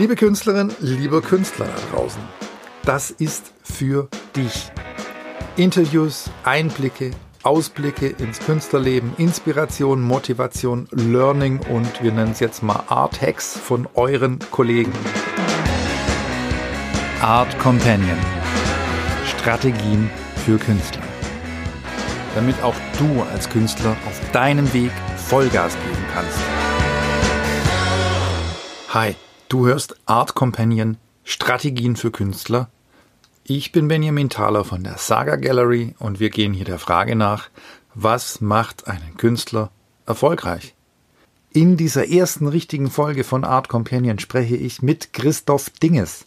Liebe Künstlerin, lieber Künstler da draußen, das ist für dich. Interviews, Einblicke, Ausblicke ins Künstlerleben, Inspiration, Motivation, Learning und wir nennen es jetzt mal Art Hacks von euren Kollegen. Art Companion. Strategien für Künstler. Damit auch du als Künstler auf deinem Weg Vollgas geben kannst. Hi, du hörst Art Companion Strategien für Künstler. Ich bin Benjamin Thaler von der Saga Gallery und wir gehen hier der Frage nach, was macht einen Künstler erfolgreich? In dieser ersten richtigen Folge von Art Companion spreche ich mit Christoph Dinges.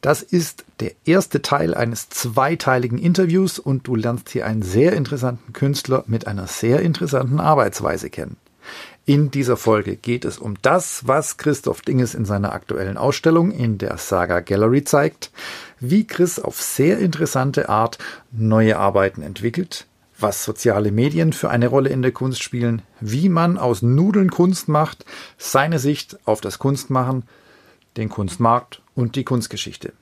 Das ist der erste Teil eines zweiteiligen Interviews und du lernst hier einen sehr interessanten Künstler mit einer sehr interessanten Arbeitsweise kennen. In dieser Folge geht es um das, was Christoph Dinges in seiner aktuellen Ausstellung in der Saga Gallery zeigt, wie Chris auf sehr interessante Art neue Arbeiten entwickelt, was soziale Medien für eine Rolle in der Kunst spielen, wie man aus Nudeln Kunst macht, seine Sicht auf das Kunstmachen, den Kunstmarkt und die Kunstgeschichte.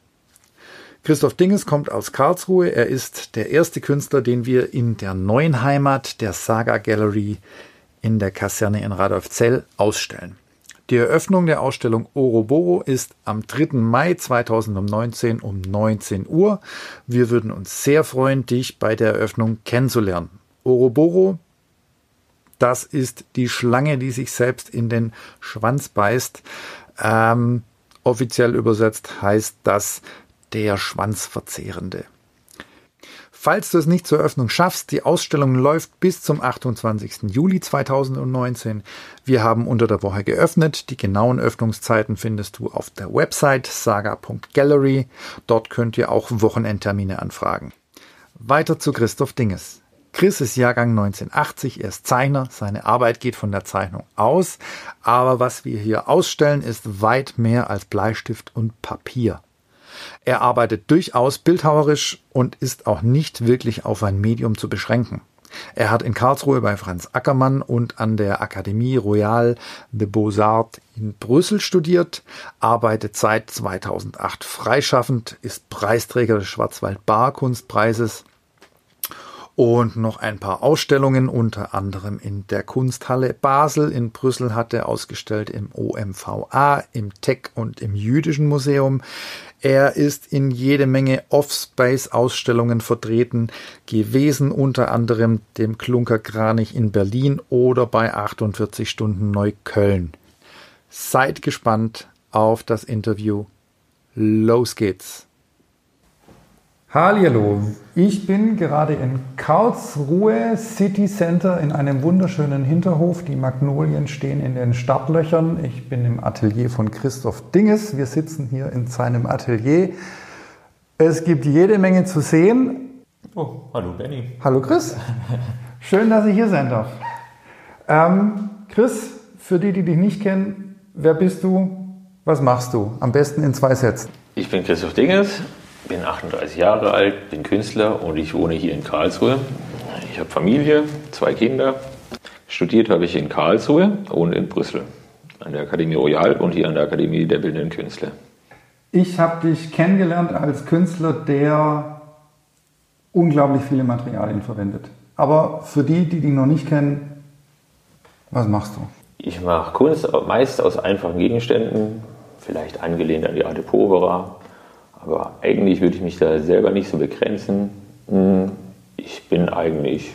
Christoph Dinges kommt aus Karlsruhe. Er ist der erste Künstler, den wir in der neuen Heimat der Saga Gallery in der Kaserne in Radolfzell ausstellen. Die Eröffnung der Ausstellung Oroboro ist am 3. Mai 2019 um 19 Uhr. Wir würden uns sehr freuen, dich bei der Eröffnung kennenzulernen. Oroboro, das ist die Schlange, die sich selbst in den Schwanz beißt. Ähm, offiziell übersetzt heißt das der Schwanzverzehrende. Falls du es nicht zur Eröffnung schaffst, die Ausstellung läuft bis zum 28. Juli 2019. Wir haben unter der Woche geöffnet. Die genauen Öffnungszeiten findest du auf der Website saga.gallery. Dort könnt ihr auch Wochenendtermine anfragen. Weiter zu Christoph Dinges. Chris ist Jahrgang 1980, er ist Zeichner, seine Arbeit geht von der Zeichnung aus, aber was wir hier ausstellen, ist weit mehr als Bleistift und Papier. Er arbeitet durchaus bildhauerisch und ist auch nicht wirklich auf ein Medium zu beschränken. Er hat in Karlsruhe bei Franz Ackermann und an der Akademie Royale de Beaux-Arts in Brüssel studiert, arbeitet seit 2008 freischaffend, ist Preisträger des Schwarzwald Bar Kunstpreises und noch ein paar Ausstellungen, unter anderem in der Kunsthalle Basel in Brüssel hat er ausgestellt, im OMVA, im Tech und im Jüdischen Museum. Er ist in jede Menge Off-Space-Ausstellungen vertreten gewesen, unter anderem dem Klunker Kranich in Berlin oder bei 48 Stunden Neukölln. Seid gespannt auf das Interview. Los geht's! Hallo, ich bin gerade in Karlsruhe City Center in einem wunderschönen Hinterhof. Die Magnolien stehen in den Startlöchern. Ich bin im Atelier von Christoph Dinges. Wir sitzen hier in seinem Atelier. Es gibt jede Menge zu sehen. Oh, hallo Benny. Hallo Chris. Schön, dass ich hier sein darf. Ähm, Chris, für die, die dich nicht kennen, wer bist du? Was machst du? Am besten in zwei Sätzen. Ich bin Christoph Dinges, bin 38 Jahre alt, bin Künstler und ich wohne hier in Karlsruhe. Ich habe Familie, zwei Kinder. Studiert habe ich in Karlsruhe und in Brüssel an der Akademie Royal und hier an der Akademie der Bildenden Künstler. Ich habe dich kennengelernt als Künstler, der unglaublich viele Materialien verwendet. Aber für die, die dich noch nicht kennen, was machst du? Ich mache Kunst meist aus einfachen Gegenständen, vielleicht angelehnt an die Arte Povera aber eigentlich würde ich mich da selber nicht so begrenzen. Hm, ich bin eigentlich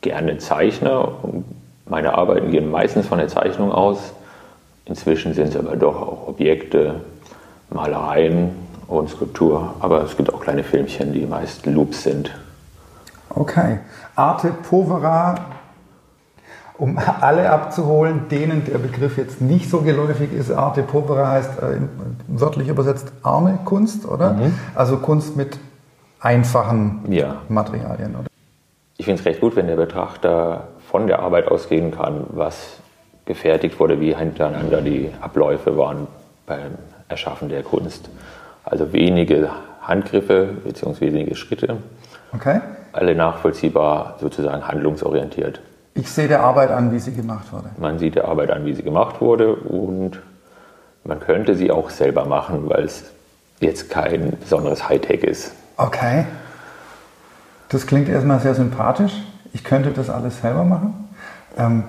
gerne Zeichner meine Arbeiten gehen meistens von der Zeichnung aus. Inzwischen sind es aber doch auch Objekte, Malereien und Skulptur. Aber es gibt auch kleine Filmchen, die meist Loops sind. Okay. Arte Povera um alle abzuholen, denen der Begriff jetzt nicht so geläufig ist. Arte Povera heißt äh, wörtlich übersetzt arme Kunst, oder? Mhm. Also Kunst mit einfachen ja. Materialien, oder? Ich finde es recht gut, wenn der Betrachter von der Arbeit ausgehen kann, was gefertigt wurde, wie hintereinander die Abläufe waren beim Erschaffen der Kunst. Also wenige Handgriffe bzw. wenige Schritte. Okay. Alle nachvollziehbar sozusagen handlungsorientiert. Ich sehe der Arbeit an, wie sie gemacht wurde. Man sieht der Arbeit an, wie sie gemacht wurde und Man könnte sie auch selber machen, weil es jetzt kein besonderes Hightech ist. Okay. Das klingt erstmal sehr sympathisch. Ich könnte das alles selber machen. Ähm,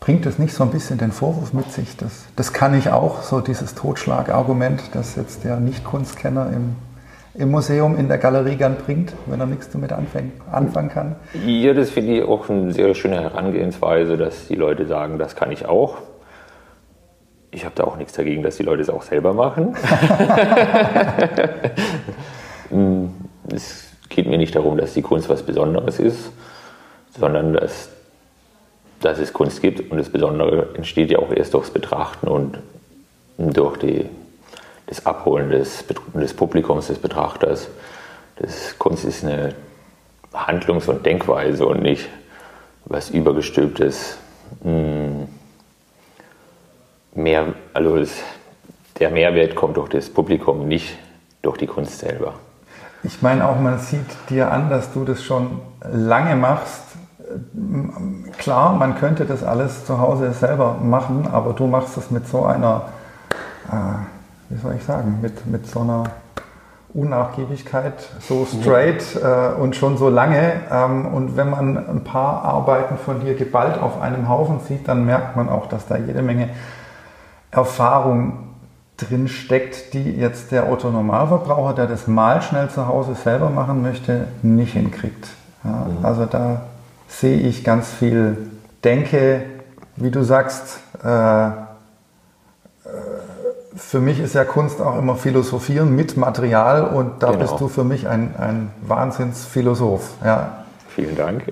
bringt das nicht so ein bisschen den Vorwurf mit sich? Dass, das kann ich auch, so dieses Totschlagargument, das jetzt der Nicht-Kunstkenner im, im Museum, in der Galerie gern bringt, wenn er nichts damit anfängt, anfangen kann? Ja, das finde ich auch eine sehr schöne Herangehensweise, dass die Leute sagen, das kann ich auch. Ich habe da auch nichts dagegen, dass die Leute es auch selber machen. es geht mir nicht darum, dass die Kunst was Besonderes ist, sondern dass, dass es Kunst gibt und das Besondere entsteht ja auch erst durchs Betrachten und durch die, das Abholen des, des Publikums, des Betrachters. Das Kunst ist eine Handlungs- und Denkweise und nicht was übergestülptes. Hm, mehr, also das, der Mehrwert kommt durch das Publikum, nicht durch die Kunst selber. Ich meine auch, man sieht dir an, dass du das schon lange machst. Klar, man könnte das alles zu Hause selber machen, aber du machst es mit so einer, äh, wie soll ich sagen, mit, mit so einer Unnachgiebigkeit, so straight äh, und schon so lange. Ähm, und wenn man ein paar Arbeiten von dir geballt auf einem Haufen sieht, dann merkt man auch, dass da jede Menge Erfahrung drin steckt, die jetzt der Otto Normalverbraucher, der das mal schnell zu Hause selber machen möchte, nicht hinkriegt. Ja, mhm. Also da sehe ich ganz viel Denke, wie du sagst, äh, für mich ist ja Kunst auch immer Philosophieren mit Material und da genau. bist du für mich ein, ein Wahnsinnsphilosoph. Ja. Vielen Dank.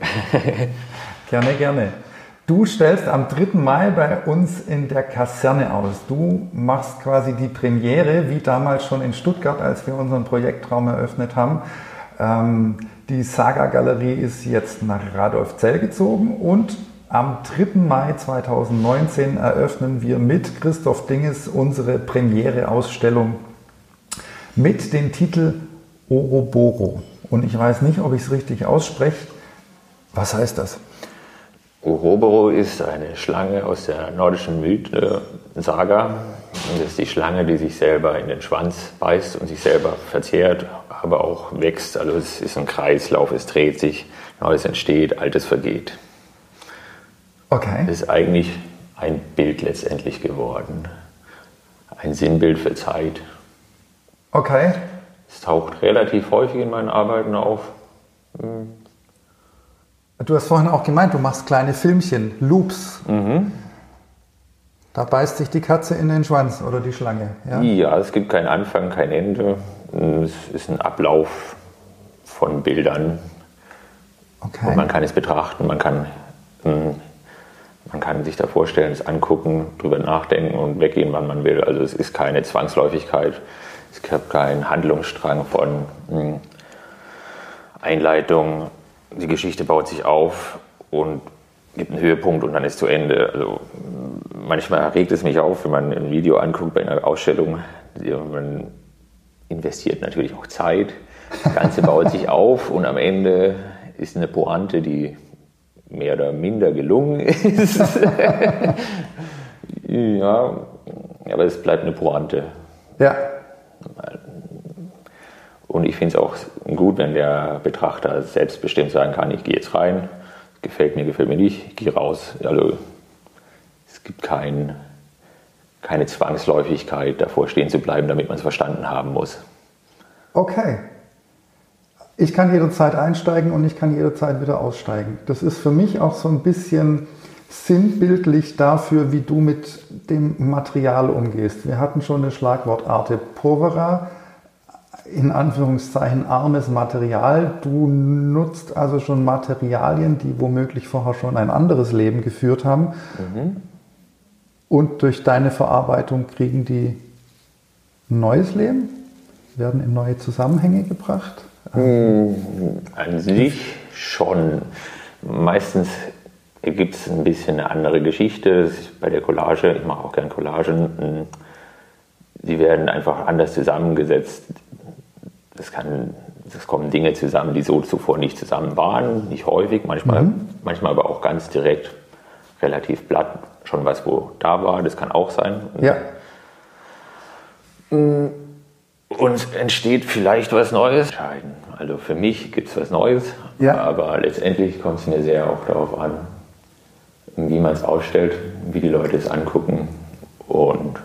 gerne, gerne. Du stellst am 3. Mai bei uns in der Kaserne aus. Du machst quasi die Premiere, wie damals schon in Stuttgart, als wir unseren Projektraum eröffnet haben. Ähm, die Saga-Galerie ist jetzt nach Radolfzell gezogen und am 3. Mai 2019 eröffnen wir mit Christoph Dinges unsere Premiere-Ausstellung mit dem Titel Oroboro. Und ich weiß nicht, ob ich es richtig ausspreche. Was heißt das? Uroboro ist eine Schlange aus der nordischen Mythe, Saga. Und das ist die Schlange, die sich selber in den Schwanz beißt und sich selber verzehrt, aber auch wächst. Also es ist ein Kreislauf, es dreht sich, Neues entsteht, Altes vergeht. Okay. Es ist eigentlich ein Bild letztendlich geworden. Ein Sinnbild für Zeit. Okay. Es taucht relativ häufig in meinen Arbeiten auf. Hm. Du hast vorhin auch gemeint, du machst kleine Filmchen, Loops. Mhm. Da beißt sich die Katze in den Schwanz oder die Schlange. Ja, ja es gibt keinen Anfang, kein Ende. Es ist ein Ablauf von Bildern. Okay. Und man kann es betrachten, man kann, hm, man kann sich da vorstellen, es angucken, drüber nachdenken und weggehen, wann man will. Also es ist keine Zwangsläufigkeit. Es gibt keinen Handlungsstrang von hm, Einleitung, die Geschichte baut sich auf und gibt einen Höhepunkt und dann ist zu Ende. Also manchmal regt es mich auf, wenn man ein Video anguckt bei einer Ausstellung. Man investiert natürlich auch Zeit. Das Ganze baut sich auf und am Ende ist eine Pointe, die mehr oder minder gelungen ist. ja, aber es bleibt eine Pointe. Ja. Und ich finde es auch gut, wenn der Betrachter selbstbestimmt sagen kann, ich gehe jetzt rein, gefällt mir, gefällt mir nicht, ich gehe raus. Also es gibt kein, keine Zwangsläufigkeit, davor stehen zu bleiben, damit man es verstanden haben muss. Okay. Ich kann jederzeit einsteigen und ich kann jederzeit wieder aussteigen. Das ist für mich auch so ein bisschen sinnbildlich dafür, wie du mit dem Material umgehst. Wir hatten schon eine Schlagwortarte Povera in Anführungszeichen armes Material. Du nutzt also schon Materialien, die womöglich vorher schon ein anderes Leben geführt haben. Mhm. Und durch deine Verarbeitung kriegen die ein neues Leben, werden in neue Zusammenhänge gebracht. Mhm. An sich schon. Meistens gibt es ein bisschen eine andere Geschichte. bei der Collage, ich mache auch gerne Collagen, die werden einfach anders zusammengesetzt kann, das kommen Dinge zusammen, die so zuvor nicht zusammen waren, nicht häufig, manchmal, mhm. manchmal aber auch ganz direkt, relativ platt, schon was, wo da war, das kann auch sein. Ja. Und entsteht vielleicht was Neues. Also für mich gibt es was Neues, Ja. aber letztendlich kommt es mir sehr auch darauf an, wie man es ausstellt, wie die Leute es angucken. Und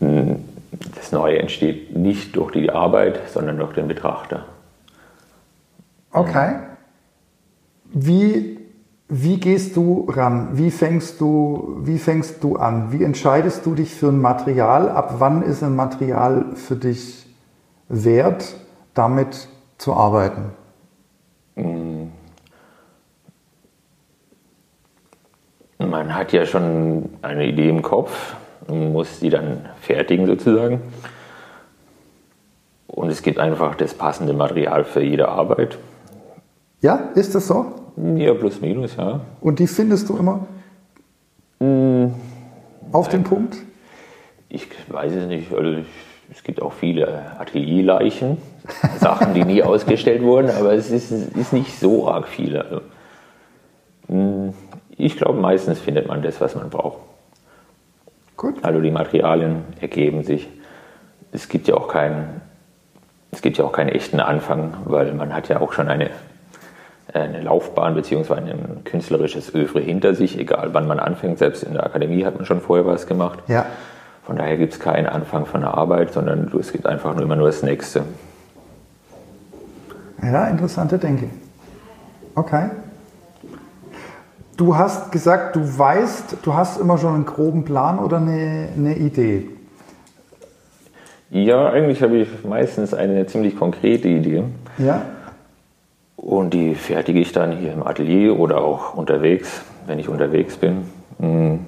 mh, das Neue entsteht nicht durch die Arbeit, sondern durch den Betrachter. Okay. Wie, wie gehst du ran? Wie fängst du, wie fängst du an? Wie entscheidest du dich für ein Material? Ab wann ist ein Material für dich wert, damit zu arbeiten? Man hat ja schon eine Idee im Kopf, und muss die dann fertigen sozusagen. Und es gibt einfach das passende Material für jede Arbeit. Ja, ist das so? Ja, plus minus, ja. Und die findest du immer auf den Punkt? Ich weiß es nicht. Also ich, es gibt auch viele Atelierleichen, Sachen, die nie ausgestellt wurden, aber es ist, ist nicht so arg viele. Also, mh, ich glaube, meistens findet man das, was man braucht. Gut. Also die Materialien ergeben sich. Es gibt ja auch keinen, es gibt ja auch keinen echten Anfang, weil man hat ja auch schon eine, eine Laufbahn bzw. ein künstlerisches Övre hinter sich, egal wann man anfängt. Selbst in der Akademie hat man schon vorher was gemacht. Ja. Von daher gibt es keinen Anfang von der Arbeit, sondern es gibt einfach nur immer nur das Nächste. Ja, interessante Denke. Okay. Du hast gesagt, du weißt, du hast immer schon einen groben Plan oder eine, eine Idee. Ja, eigentlich habe ich meistens eine ziemlich konkrete Idee Ja? Und die fertige ich dann hier im Atelier oder auch unterwegs, wenn ich unterwegs bin. Mm.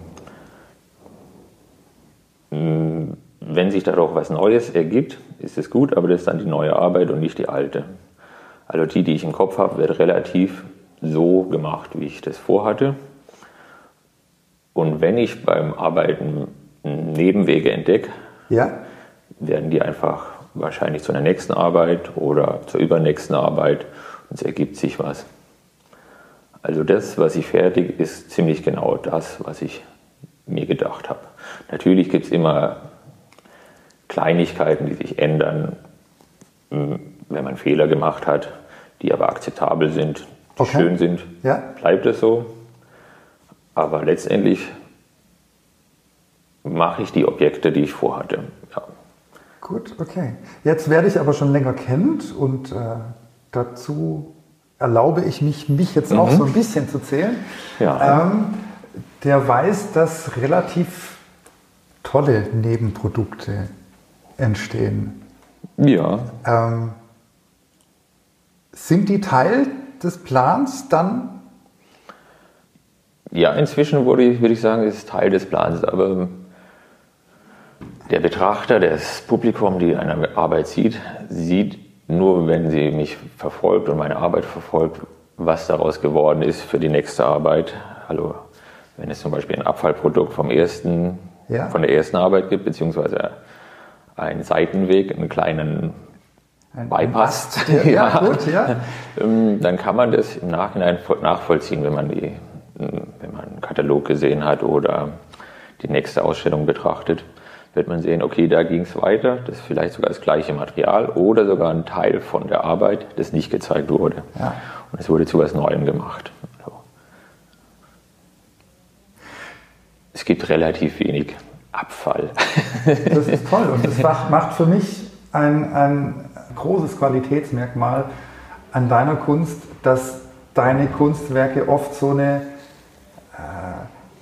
Mm, Wenn sich dadurch was Neues ergibt, ist es gut, aber das ist dann die neue Arbeit und nicht die alte. Also die, die ich im Kopf habe, wird relativ so gemacht, wie ich das vorhatte. Und wenn ich beim Arbeiten Nebenwege entdecke, Ja? werden die einfach wahrscheinlich zu einer nächsten Arbeit oder zur übernächsten Arbeit es ergibt sich was. Also das, was ich fertig, ist ziemlich genau das, was ich mir gedacht habe. Natürlich gibt es immer Kleinigkeiten, die sich ändern, mh, wenn man Fehler gemacht hat, die aber akzeptabel sind, die Okay. schön sind, Ja. bleibt es so. Aber letztendlich mache ich die Objekte, die ich vorhatte. Ja. Gut, okay. Jetzt werde ich aber schon länger kennt und äh, dazu erlaube ich mich, mich jetzt auch so ein bisschen zu zählen. Ja. Ähm, der weiß, dass relativ tolle Nebenprodukte entstehen. Ja, Ähm, sind die Teil des Plans dann? ja inzwischen würde ich, würde ich sagen, ist Teil des Plans, aber der Betrachter, das Publikum, die eine Arbeit sieht, sieht nur, wenn sie mich verfolgt und meine Arbeit verfolgt, was daraus geworden ist für die nächste Arbeit. Also wenn es zum Beispiel ein Abfallprodukt vom ersten, Ja. von der ersten Arbeit gibt, beziehungsweise einen Seitenweg, einen kleinen Ein Bypass, der- ja, gut, ja. Ähm, dann kann man das im Nachhinein voll- nachvollziehen, wenn man, die, wenn man einen Katalog gesehen hat oder die nächste Ausstellung betrachtet, wird man sehen, okay, da ging es weiter, das ist vielleicht sogar das gleiche Material oder sogar ein Teil von der Arbeit, das nicht gezeigt wurde. Ja. Und es wurde zu was Neuem gemacht. So. Es gibt relativ wenig Abfall. Das ist toll und das macht- für mich ein, ein großes Qualitätsmerkmal an deiner Kunst, dass deine Kunstwerke oft so eine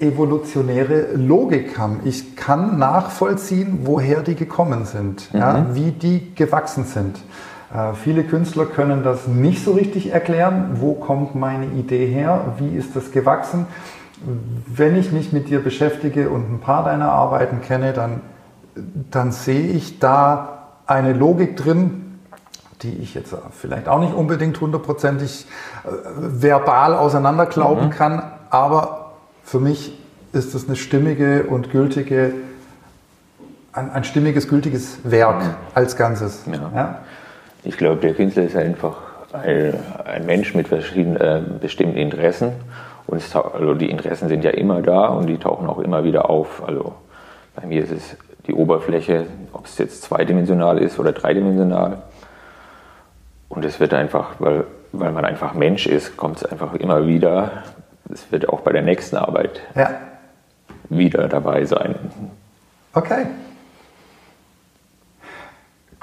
evolutionäre Logik haben. Ich kann nachvollziehen, woher die gekommen sind, ja, wie die gewachsen sind. Äh, viele Künstler können das nicht so richtig erklären. Wo kommt meine Idee her? Wie ist das gewachsen? Wenn ich mich mit dir beschäftige und ein paar deiner Arbeiten kenne, dann, dann sehe ich da eine Logik drin, die ich jetzt vielleicht auch nicht unbedingt hundertprozentig äh, verbal auseinanderglauben kann, aber für mich ist es eine stimmige und gültige, ein, ein stimmiges, gültiges Werk als Ganzes. Ja. Ja? Ich glaube, der Künstler ist einfach ein, ein Mensch mit verschiedenen äh, bestimmten Interessen. Und es, also die Interessen sind ja immer da und die tauchen auch immer wieder auf. Also bei mir ist es die Oberfläche, ob es jetzt zweidimensional ist oder dreidimensional. Und es wird einfach, weil, weil man einfach Mensch ist, kommt es einfach immer wieder. Es wird auch bei der nächsten Arbeit Ja. wieder dabei sein. Okay.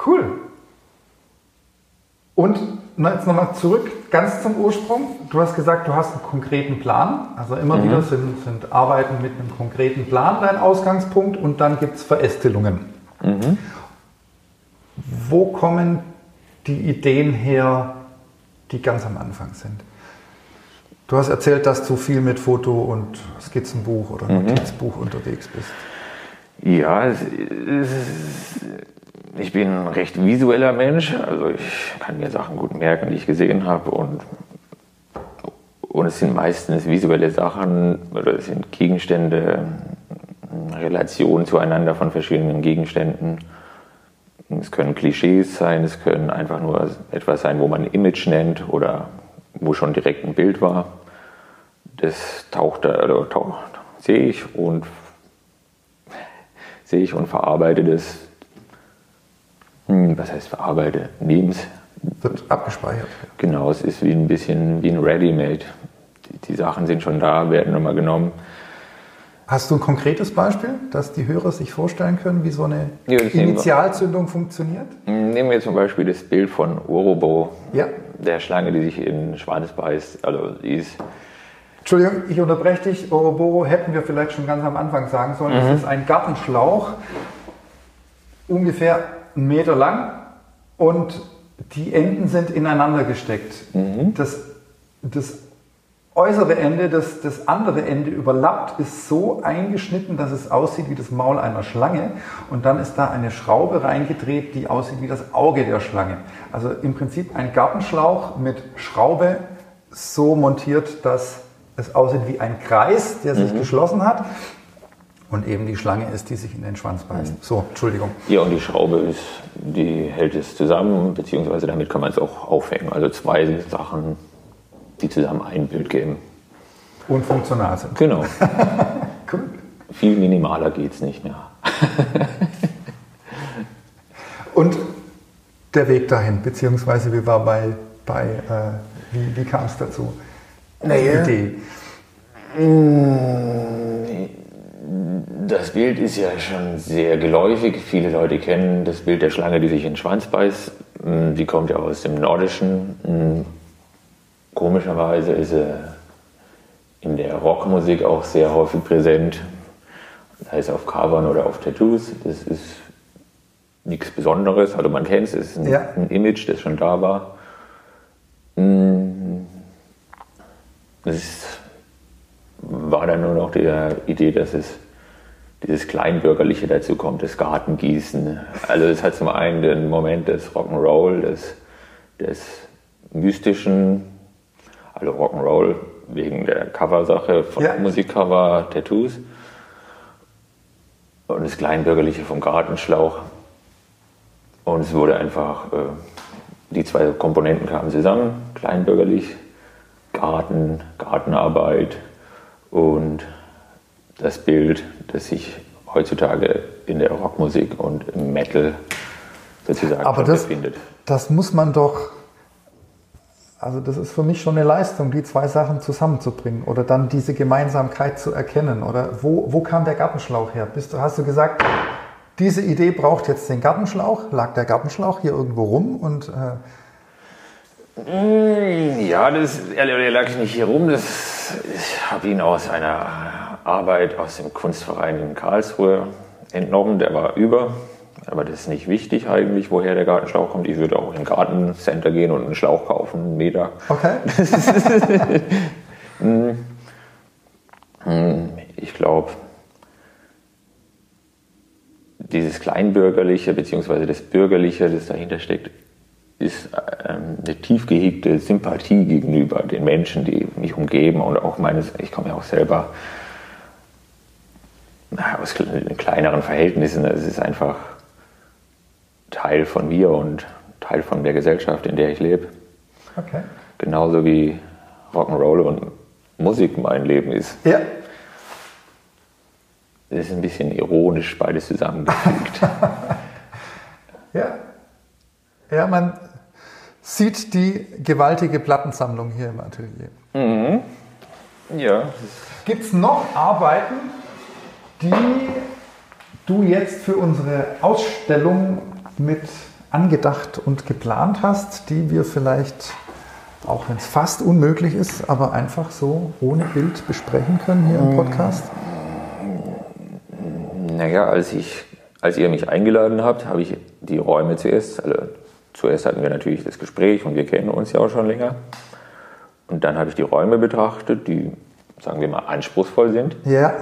Cool. Und jetzt nochmal zurück, ganz zum Ursprung. Du hast gesagt, du hast einen konkreten Plan. Also immer wieder sind, sind Arbeiten mit einem konkreten Plan dein Ausgangspunkt und dann gibt es Verästelungen. Wo kommen die Ideen her, die ganz am Anfang sind? Du hast erzählt, dass du viel mit Foto und Skizzenbuch oder Notizbuch unterwegs bist. Ja, es, es, ich bin ein recht visueller Mensch. Also ich kann mir Sachen gut merken, die ich gesehen habe. Und, und es sind meistens visuelle Sachen oder es sind Gegenstände, Relationen zueinander von verschiedenen Gegenständen. Es können Klischees sein, es können einfach nur etwas sein, wo man ein Image nennt oder wo schon direkt ein Bild war. Das taucht da, oder taucht, sehe ich und sehe ich und verarbeite das. Hm, Was heißt verarbeite? Nehme es. Wird abgespeichert. Genau, es ist wie ein bisschen wie ein Ready-Made. Die, die Sachen sind schon da, werden nochmal genommen. Hast du ein konkretes Beispiel, dass die Hörer sich vorstellen können, wie so eine Ja, nehmen wir. Initialzündung funktioniert? Hm, Nehmen wir zum Beispiel das Bild von Urobo, Ja. Der Schlange, die sich in Schwanz beißt. Also die ist Entschuldigung, ich unterbreche dich. Oroboro hätten wir vielleicht schon ganz am Anfang sagen sollen. Es ist ein Gartenschlauch, ungefähr einen Meter lang und die Enden sind ineinander gesteckt. Das, das äußere Ende, das, das andere Ende überlappt, ist so eingeschnitten, dass es aussieht wie das Maul einer Schlange. Und dann ist da eine Schraube reingedreht, die aussieht wie das Auge der Schlange. Also im Prinzip ein Gartenschlauch mit Schraube so montiert, dass es aussieht wie ein Kreis, der sich geschlossen hat. Und eben die Schlange ist, die sich in den Schwanz beißt. So, Entschuldigung. Ja, und die Schraube ist, die hält es zusammen, beziehungsweise damit kann man es auch aufhängen. Also zwei Sachen, die zusammen ein Bild geben. Und funktional sind. Genau. Cool. Viel minimaler geht es nicht mehr. Und der Weg dahin, beziehungsweise wie war bei, bei äh, wie, wie kam es dazu? Naja. Idee. Das Bild ist ja schon sehr geläufig. Viele Leute kennen das Bild der Schlange, die sich in den Schwanz beißt. Mm, Die kommt ja aus dem Nordischen. Komischerweise ist sie in der Rockmusik auch sehr häufig präsent. Da ist auf Covern oder auf Tattoos. Das ist nichts Besonderes. Also man kennt es, es ist ein, Ja. ein Image, das schon da war. Das ist war dann nur noch die Idee, dass es dieses Kleinbürgerliche dazu kommt, das Gartengießen. Also es hat zum einen den Moment des Rock'n'Roll, des, des Mystischen, also Rock'n'Roll wegen der Coversache von Ja. Musikcover, Tattoos. Und das Kleinbürgerliche vom Gartenschlauch. Und es wurde einfach, äh, die zwei Komponenten kamen zusammen, kleinbürgerlich, Garten, Gartenarbeit und das Bild, das sich heutzutage in der Rockmusik und im Metal sozusagen Aber das, befindet. das muss man doch, also das ist für mich schon eine Leistung, die zwei Sachen zusammenzubringen oder dann diese Gemeinsamkeit zu erkennen. Oder wo, wo kam der Gartenschlauch her? Bist hast du gesagt, diese Idee braucht jetzt den Gartenschlauch? Lag der Gartenschlauch hier irgendwo rum? Und äh, Ja, das er lag nicht hier rum. Das, ich habe ihn aus einer Arbeit aus dem Kunstverein in Karlsruhe entnommen. Der war über. Aber das ist nicht wichtig eigentlich, woher der Gartenschlauch kommt. Ich würde auch in ein Gartencenter gehen und einen Schlauch kaufen, einen Meter. okay, Ich glaube, dieses Kleinbürgerliche bzw. das Bürgerliche, das dahinter steckt, ist ähm, eine tief gehegte Sympathie gegenüber den Menschen, die mich umgeben und auch meines, ich komme ja auch selber aus kle- kleineren Verhältnissen. Es ist einfach Teil von mir und Teil von der Gesellschaft, in der ich lebe. okay. Genauso wie Rock'n'Roll und Musik mein Leben ist. Ja. Das ist ein bisschen ironisch beides zusammengefügt. ja. Ja, man sieht die gewaltige Plattensammlung hier im Atelier. Mhm. Ja. Gibt es noch Arbeiten, die du jetzt für unsere Ausstellung mit angedacht und geplant hast, die wir vielleicht, auch wenn es fast unmöglich ist, aber einfach so ohne Bild besprechen können hier im Podcast? Naja, als, ich, als ihr mich eingeladen habt, habe ich die Räume zuerst, also zuerst hatten wir natürlich das Gespräch und wir kennen uns ja auch schon länger. Und dann habe ich die Räume betrachtet, die, sagen wir mal, anspruchsvoll sind. Ja.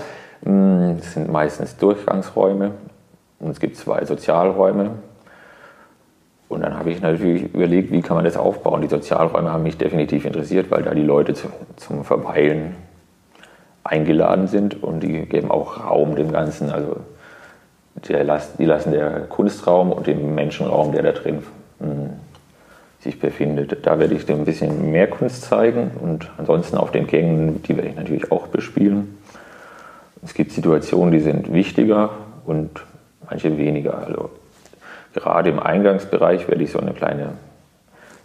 Das sind meistens Durchgangsräume und es gibt zwei Sozialräume. Und dann habe ich natürlich überlegt, wie kann man das aufbauen. Die Sozialräume haben mich definitiv interessiert, weil da die Leute zu, zum Verweilen eingeladen sind und die geben auch Raum dem Ganzen. Also die lassen der Kunstraum und den Menschenraum, der da drin mh, mm, sich befindet. Da werde ich dem ein bisschen mehr Kunst zeigen und ansonsten auf den Gängen, die werde ich natürlich auch bespielen. Es gibt Situationen, die sind wichtiger und manche weniger. Also gerade im Eingangsbereich werde ich so eine kleine,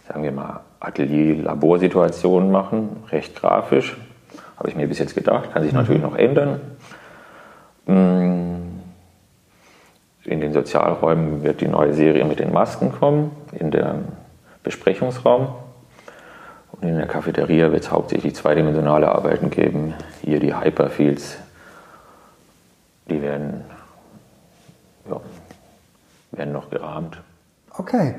sagen wir mal, Atelier-Laborsituation machen, recht grafisch. Habe ich mir bis jetzt gedacht, kann sich mhm. natürlich noch ändern. Mm. In den Sozialräumen wird die neue Serie mit den Masken kommen, in dem Besprechungsraum. Und in der Cafeteria wird es hauptsächlich zweidimensionale Arbeiten geben. Hier die Hyperfields, die werden, werden noch gerahmt. Okay.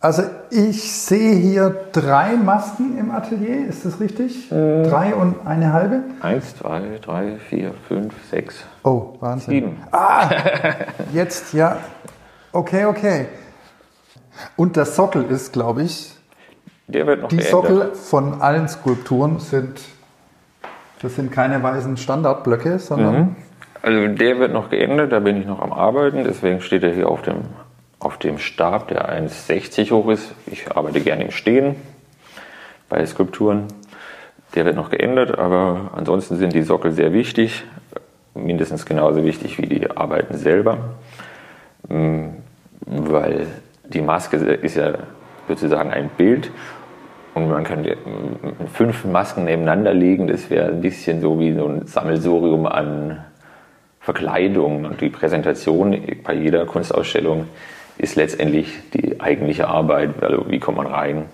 Also ich sehe hier drei Masken im Atelier, ist das richtig? Äh, drei und eine halbe? Eins, zwei, drei, vier, fünf, sechs. Oh, Wahnsinn. Sieben. Ah, jetzt, ja. Okay, okay. Und der Sockel ist, glaube ich, der wird noch die geändert. Sockel von allen Skulpturen sind, das sind keine weißen Standardblöcke, sondern... Mhm. Also der wird noch geändert, da bin ich noch am Arbeiten, deswegen steht er hier auf dem, auf dem Stab, der 1,60 hoch ist. Ich arbeite gerne im Stehen bei Skulpturen. Der wird noch geändert, aber ansonsten sind die Sockel sehr wichtig, mindestens genauso wichtig wie die Arbeiten selber, mm, weil die Maske ist ja sozusagen ein Bild und man könnte fünf Masken nebeneinander legen, das wäre ein bisschen so wie so ein Sammelsurium an Verkleidung und die Präsentation bei jeder Kunstausstellung ist letztendlich die eigentliche Arbeit. Also wie kommt man rein?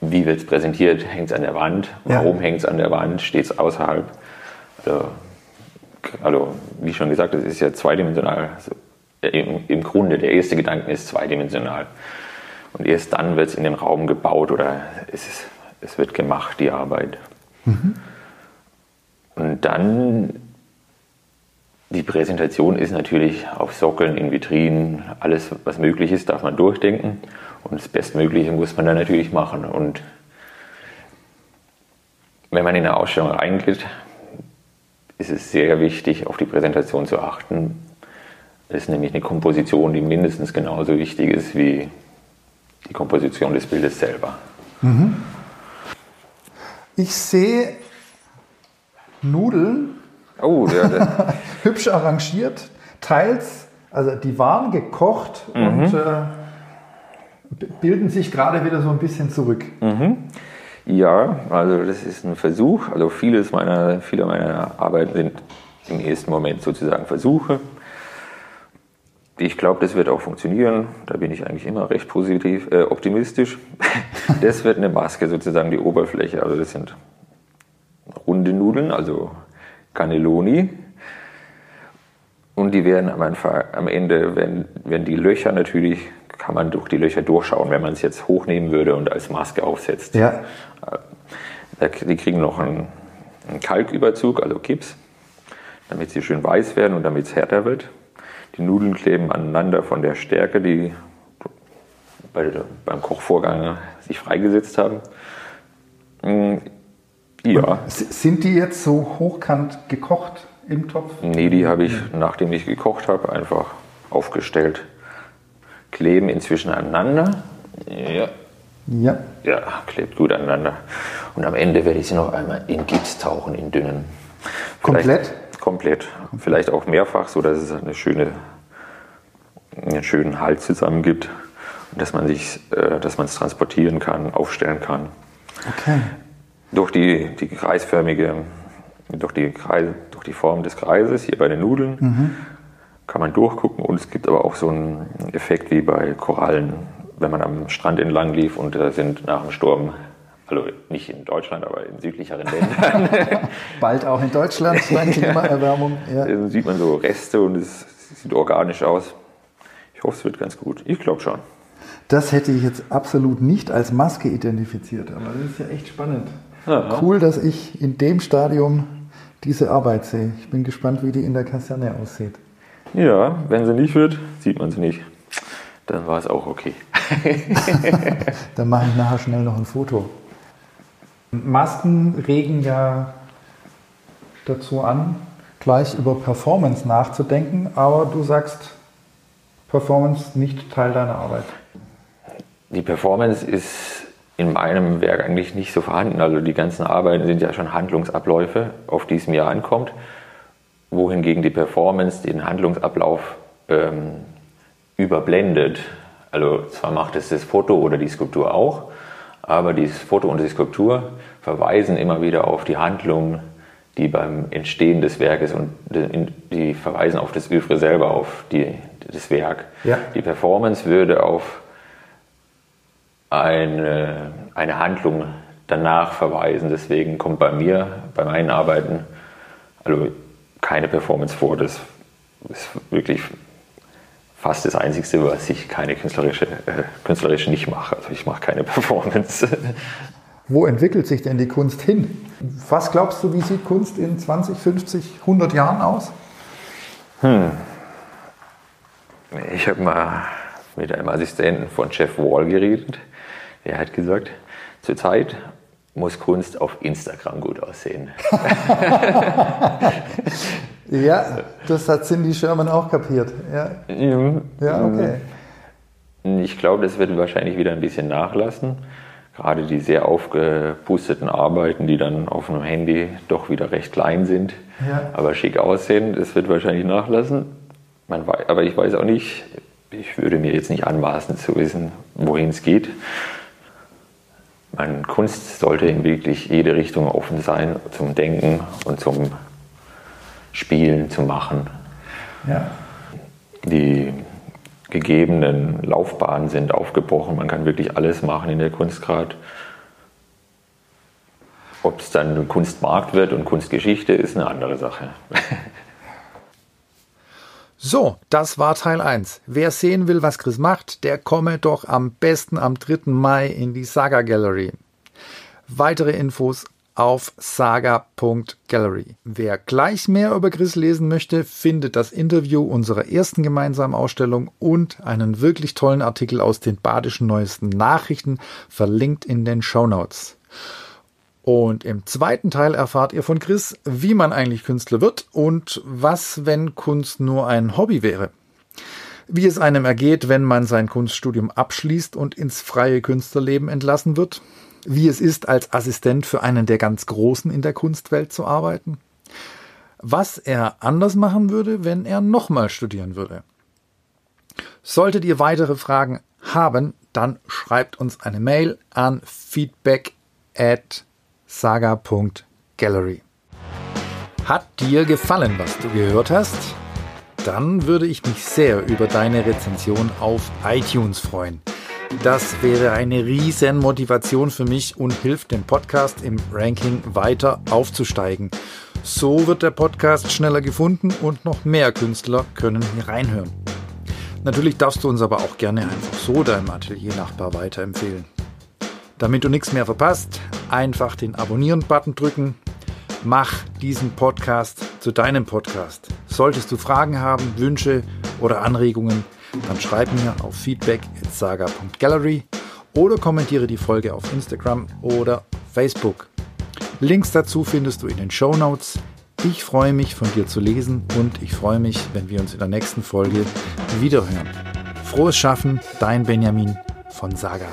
Wie wird es präsentiert? Hängt es an der Wand? Warum ja. hängt es an der Wand? Steht es außerhalb? Also, also, wie schon gesagt, es ist ja zweidimensional. Also, im, Im Grunde, der erste Gedanke ist zweidimensional. Und erst dann wird es in den Raum gebaut oder es, ist, es wird gemacht, die Arbeit. Mhm. Und dann die Präsentation ist natürlich auf Sockeln, in Vitrinen, alles, was möglich ist, darf man durchdenken. Und das Bestmögliche muss man dann natürlich machen. Und wenn man in eine Ausstellung reingeht, ist es sehr wichtig, auf die Präsentation zu achten. Das ist nämlich eine Komposition, die mindestens genauso wichtig ist wie die Komposition des Bildes selber. Mhm. Ich sehe Nudeln Oh, ja. Hübsch arrangiert, teils, also die waren gekocht mhm. und äh, bilden sich gerade wieder so ein bisschen zurück. Mhm. Ja, also das ist ein Versuch. Also vieles meiner, viele meiner Arbeiten sind im ersten Moment sozusagen Versuche. Ich glaube, das wird auch funktionieren. Da bin ich eigentlich immer recht positiv, äh, optimistisch. das wird eine Maske, sozusagen die Oberfläche. Also das sind runde Nudeln, also Cannelloni. Und die werden am, Anfang, am Ende, wenn, wenn die Löcher natürlich, kann man durch die Löcher durchschauen, wenn man es jetzt hochnehmen würde und als Maske aufsetzt. Ja. Äh, die kriegen noch einen, einen Kalküberzug, also Gips, damit sie schön weiß werden und damit es härter wird. Die Nudeln kleben aneinander von der Stärke, die bei, beim Kochvorgang sich freigesetzt haben. Ja. Sind die jetzt so hochkant gekocht im Topf? Nee, die habe ich, nachdem ich gekocht habe, einfach aufgestellt. Kleben inzwischen aneinander. Ja. Ja. Ja, klebt gut aneinander. Und am Ende werde ich sie noch einmal in Gips tauchen, in dünnen. Komplett? komplett. Vielleicht auch mehrfach, so dass es eine schöne, einen schönen Halt zusammen gibt und dass man sich, äh, dass man es transportieren kann, aufstellen kann. Okay. Durch die, die kreisförmige, durch die, Kreis, durch die Form des Kreises hier bei den Nudeln Mhm. kann man durchgucken und es gibt aber auch so einen Effekt wie bei Korallen, wenn man am Strand entlang lief und da sind nach dem Sturm, also nicht in Deutschland, aber in südlicheren Ländern, Bald auch in Deutschland, dank Klimaerwärmung. Ja. Dann sieht man so Reste und es sieht organisch aus. Ich hoffe, es wird ganz gut. Ich glaube schon. Das hätte ich jetzt absolut nicht als Maske identifiziert, aber das ist ja echt spannend. Cool, dass ich in dem Stadium diese Arbeit sehe. Ich bin gespannt, wie die in der Kaserne aussieht. Ja, wenn sie nicht wird, sieht man sie nicht. Dann war es auch okay. Dann mache ich nachher schnell noch ein Foto. Masken regen ja dazu an, gleich über Performance nachzudenken, aber du sagst, Performance nicht Teil deiner Arbeit. Die Performance ist in meinem Werk eigentlich nicht so vorhanden. Also die ganzen Arbeiten sind ja schon Handlungsabläufe, auf die es mir ankommt, wohingegen die Performance den Handlungsablauf ähm, überblendet. Also zwar macht es das Foto oder die Skulptur auch, aber dieses Foto und die Skulptur verweisen immer wieder auf die Handlung, die beim Entstehen des Werkes und die verweisen auf das Övre selber, auf die, das Werk. Ja. Die Performance würde auf eine, eine Handlung danach verweisen. Deswegen kommt bei mir, bei meinen Arbeiten, also keine Performance vor. Das ist wirklich fast das Einzige, was ich keine künstlerische, äh, künstlerisch nicht mache. Also ich mache keine Performance. Wo entwickelt sich denn die Kunst hin? Was glaubst du, wie sieht Kunst in 20, 50, 100 Jahren aus? Ich habe mal mit einem Assistenten von Jeff Wall geredet. Der hat gesagt, zurzeit muss Kunst auf Instagram gut aussehen. Ja, das hat Cindy Sherman auch kapiert. Ja, ja okay. Ich glaube, das wird wahrscheinlich wieder ein bisschen nachlassen. Gerade die sehr aufgepusteten Arbeiten, die dann auf einem Handy doch wieder recht klein sind, Ja. aber schick aussehen, das wird wahrscheinlich nachlassen. Man weiß, aber ich weiß auch nicht, ich würde mir jetzt nicht anmaßen zu wissen, wohin es geht. Man, Kunst sollte in wirklich jede Richtung offen sein, zum Denken und zum Spielen, zum Machen. Ja. Die gegebenen Laufbahnen sind aufgebrochen. Man kann wirklich alles machen in der Kunst gerade. Ob es dann Kunstmarkt wird und Kunstgeschichte, ist eine andere Sache. So, das war Teil 1. Wer sehen will, was Chris macht, der komme doch am besten am 3. Mai in die Saga Gallery. Weitere Infos auf saga.gallery. Wer gleich mehr über Chris lesen möchte, findet das Interview unserer ersten gemeinsamen Ausstellung und einen wirklich tollen Artikel aus den badischen neuesten Nachrichten verlinkt in den Show Notes. Und im zweiten Teil erfahrt ihr von Chris, wie man eigentlich Künstler wird und was, wenn Kunst nur ein Hobby wäre. Wie es einem ergeht, wenn man sein Kunststudium abschließt und ins freie Künstlerleben entlassen wird. Wie es ist, als Assistent für einen der ganz Großen in der Kunstwelt zu arbeiten. Was er anders machen würde, wenn er nochmal studieren würde. Solltet ihr weitere Fragen haben, dann schreibt uns eine Mail an feedback at saga.gallery. Hat dir gefallen, was du gehört hast? Dann würde ich mich sehr über deine Rezension auf iTunes freuen. Das wäre eine riesen Motivation für mich und hilft dem Podcast im Ranking weiter aufzusteigen. So wird der Podcast schneller gefunden und noch mehr Künstler können hier reinhören. Natürlich darfst du uns aber auch gerne einfach so deinem Atelier-Nachbar weiterempfehlen. Damit du nichts mehr verpasst, einfach den Abonnieren-Button drücken. Mach diesen Podcast zu deinem Podcast. Solltest du Fragen haben, Wünsche oder Anregungen, dann schreib mir auf feedback@saga.gallery oder kommentiere die Folge auf Instagram oder Facebook. Links dazu findest du in den Show Notes. Ich freue mich, von dir zu lesen und ich freue mich, wenn wir uns in der nächsten Folge wiederhören. Frohes Schaffen, dein Benjamin von Saga.